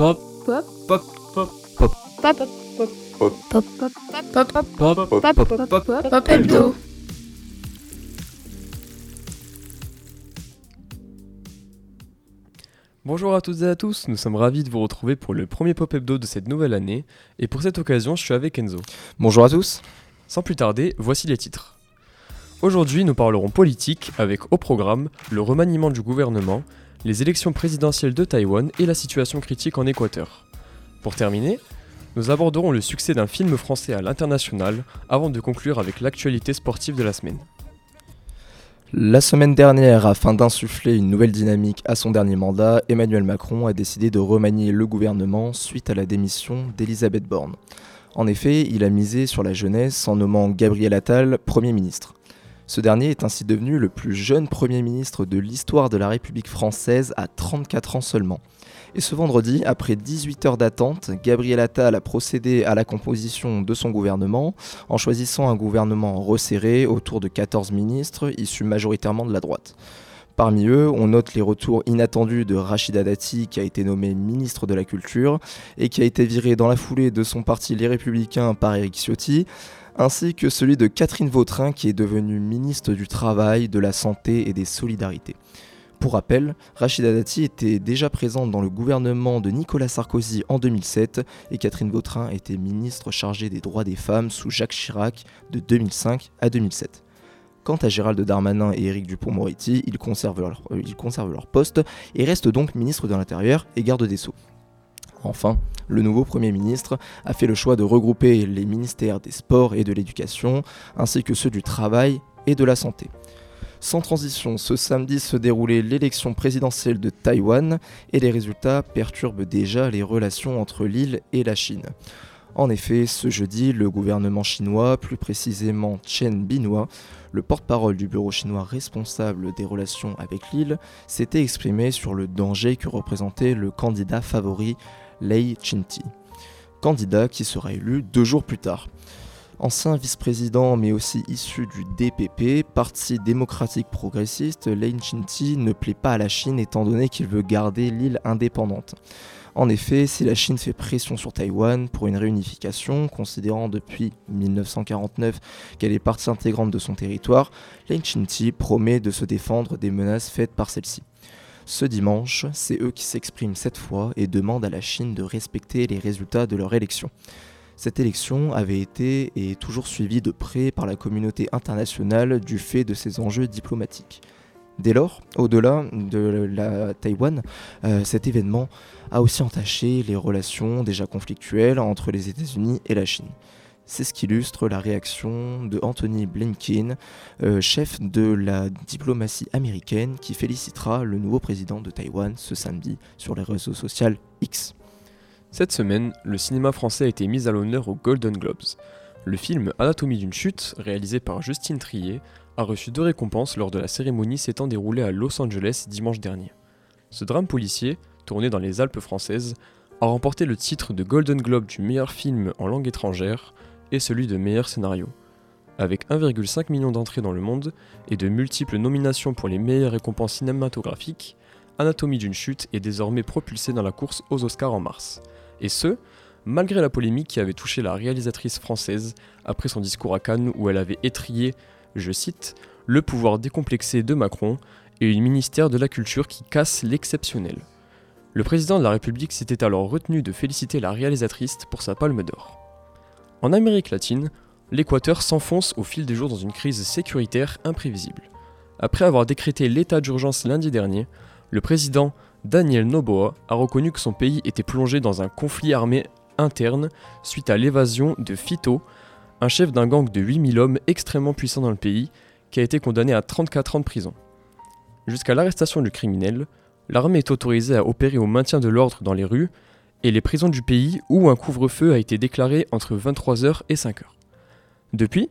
Pop. Pop. Pop. Pop. Pop. Pop. Pop. Pop. Pop. Pop. Pop. Pop. Pop. Pop. Pop. Hebdo. Bonjour à toutes et à tous, nous sommes ravis de vous retrouver pour le premier Pop Hebdo de cette nouvelle année, et pour cette occasion, je suis avec Enzo. Bonjour à tous. Sans plus tarder, voici les titres. Aujourd'hui, nous parlerons politique avec au programme le remaniement du gouvernement, les élections présidentielles de Taïwan et la situation critique en Équateur. Pour terminer, nous aborderons le succès d'un film français à l'international avant de conclure avec l'actualité sportive de la semaine. La semaine dernière, afin d'insuffler une nouvelle dynamique à son dernier mandat, Emmanuel Macron a décidé de remanier le gouvernement suite à la démission d'Elisabeth Borne. En effet, il a misé sur la jeunesse en nommant Gabriel Attal Premier ministre. Ce dernier est ainsi devenu le plus jeune Premier ministre de l'histoire de la République française à 34 ans seulement. Et ce vendredi, après 18 heures d'attente, Gabriel Attal a procédé à la composition de son gouvernement en choisissant un gouvernement resserré autour de 14 ministres issus majoritairement de la droite. Parmi eux, on note les retours inattendus de Rachida Dati, qui a été nommé ministre de la Culture et qui a été viré dans la foulée de son parti Les Républicains par Éric Ciotti, ainsi que celui de Catherine Vautrin, qui est devenue ministre du Travail, de la Santé et des Solidarités. Pour rappel, Rachida Dati était déjà présente dans le gouvernement de Nicolas Sarkozy en 2007 et Catherine Vautrin était ministre chargée des droits des femmes sous Jacques Chirac de 2005 à 2007. Quant à Gérald Darmanin et Éric Dupont-Moretti, ils conservent, leur, euh, ils conservent leur poste et restent donc ministre de l'Intérieur et garde des Sceaux. Enfin, le nouveau Premier ministre a fait le choix de regrouper les ministères des Sports et de l'Éducation, ainsi que ceux du Travail et de la Santé. Sans transition, ce samedi se déroulait l'élection présidentielle de Taïwan et les résultats perturbent déjà les relations entre l'île et la Chine. En effet, ce jeudi, le gouvernement chinois, plus précisément Chen Binhua, le porte-parole du bureau chinois responsable des relations avec l'île, s'était exprimé sur le danger que représentait le candidat favori Lei Chinti, candidat qui sera élu deux jours plus tard. Ancien vice-président mais aussi issu du DPP, Parti démocratique progressiste, Lei Chinti ne plaît pas à la Chine étant donné qu'il veut garder l'île indépendante. En effet, si la Chine fait pression sur Taïwan pour une réunification, considérant depuis 1949 qu'elle est partie intégrante de son territoire, Lei Chinti promet de se défendre des menaces faites par celle-ci. Ce dimanche, c'est eux qui s'expriment cette fois et demandent à la Chine de respecter les résultats de leur élection. Cette élection avait été et est toujours suivie de près par la communauté internationale du fait de ses enjeux diplomatiques. Dès lors, au-delà de la Taïwan, euh, cet événement a aussi entaché les relations déjà conflictuelles entre les États-Unis et la Chine. C'est ce qu'illustre la réaction de Anthony Blinken, euh, chef de la diplomatie américaine, qui félicitera le nouveau président de Taïwan ce samedi sur les réseaux sociaux X. Cette semaine, le cinéma français a été mis à l'honneur aux Golden Globes. Le film Anatomie d'une chute, réalisé par Justine Trier, a reçu deux récompenses lors de la cérémonie s'étant déroulée à Los Angeles dimanche dernier. Ce drame policier, tourné dans les Alpes françaises, a remporté le titre de Golden Globe du meilleur film en langue étrangère et celui de meilleur scénario. Avec 1,5 million d'entrées dans le monde et de multiples nominations pour les meilleures récompenses cinématographiques, Anatomie d'une chute est désormais propulsé dans la course aux Oscars en mars. Et ce, malgré la polémique qui avait touché la réalisatrice française après son discours à Cannes où elle avait étrié, je cite, le pouvoir décomplexé de Macron et une ministère de la Culture qui casse l'exceptionnel. Le président de la République s'était alors retenu de féliciter la réalisatrice pour sa palme d'or. En Amérique latine, l'Équateur s'enfonce au fil des jours dans une crise sécuritaire imprévisible. Après avoir décrété l'état d'urgence lundi dernier, le président Daniel Noboa a reconnu que son pays était plongé dans un conflit armé interne suite à l'évasion de Fito, un chef d'un gang de 8000 hommes extrêmement puissant dans le pays, qui a été condamné à 34 ans de prison. Jusqu'à l'arrestation du criminel, l'armée est autorisée à opérer au maintien de l'ordre dans les rues et les prisons du pays où un couvre-feu a été déclaré entre 23h et 5h. Depuis,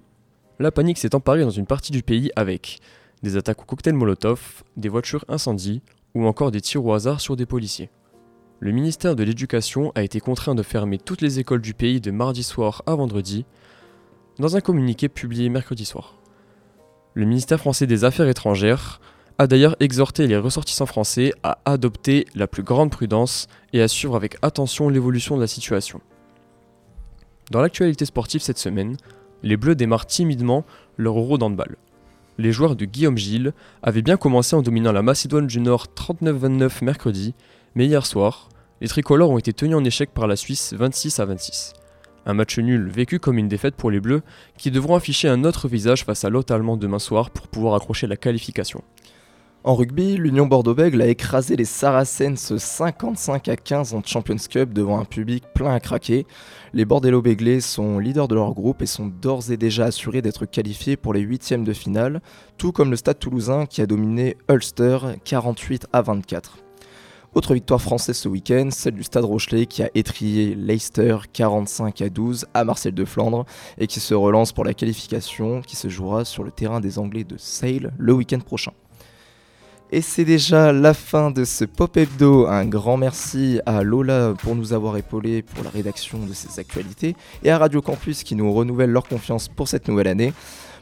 la panique s'est emparée dans une partie du pays avec des attaques au cocktail Molotov, des voitures incendies ou encore des tirs au hasard sur des policiers. Le ministère de l'Éducation a été contraint de fermer toutes les écoles du pays de mardi soir à vendredi, dans un communiqué publié mercredi soir. Le ministère français des Affaires étrangères a d'ailleurs exhorté les ressortissants français à adopter la plus grande prudence et à suivre avec attention l'évolution de la situation. Dans l'actualité sportive cette semaine, les Bleus démarrent timidement leur euro d'handball. Les joueurs de Guillaume Gilles avaient bien commencé en dominant la Macédoine du Nord 39-29 mercredi, mais hier soir, les tricolores ont été tenus en échec par la Suisse 26 à 26. Un match nul vécu comme une défaite pour les Bleus qui devront afficher un autre visage face à l'hôte allemand demain soir pour pouvoir accrocher la qualification. En rugby, l'Union Bordeaux-Bègles a écrasé les Saracens 55 à 15 en Champions Cup devant un public plein à craquer. Les Bordello-Béglés sont leaders de leur groupe et sont d'ores et déjà assurés d'être qualifiés pour les huitièmes de finale, tout comme le Stade toulousain qui a dominé Ulster 48 à 24. Autre victoire française ce week-end, celle du Stade Rochelet qui a étrié Leicester 45 à 12 à Marseille de Flandre et qui se relance pour la qualification qui se jouera sur le terrain des Anglais de Sale le week-end prochain. Et c'est déjà la fin de ce Pop Hebdo. Un grand merci à Lola pour nous avoir épaulés pour la rédaction de ces actualités et à Radio Campus qui nous renouvelle leur confiance pour cette nouvelle année.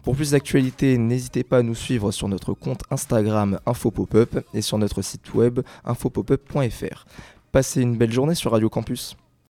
Pour plus d'actualités, n'hésitez pas à nous suivre sur notre compte Instagram InfoPopUp et sur notre site web infopopup.fr. Passez une belle journée sur Radio Campus.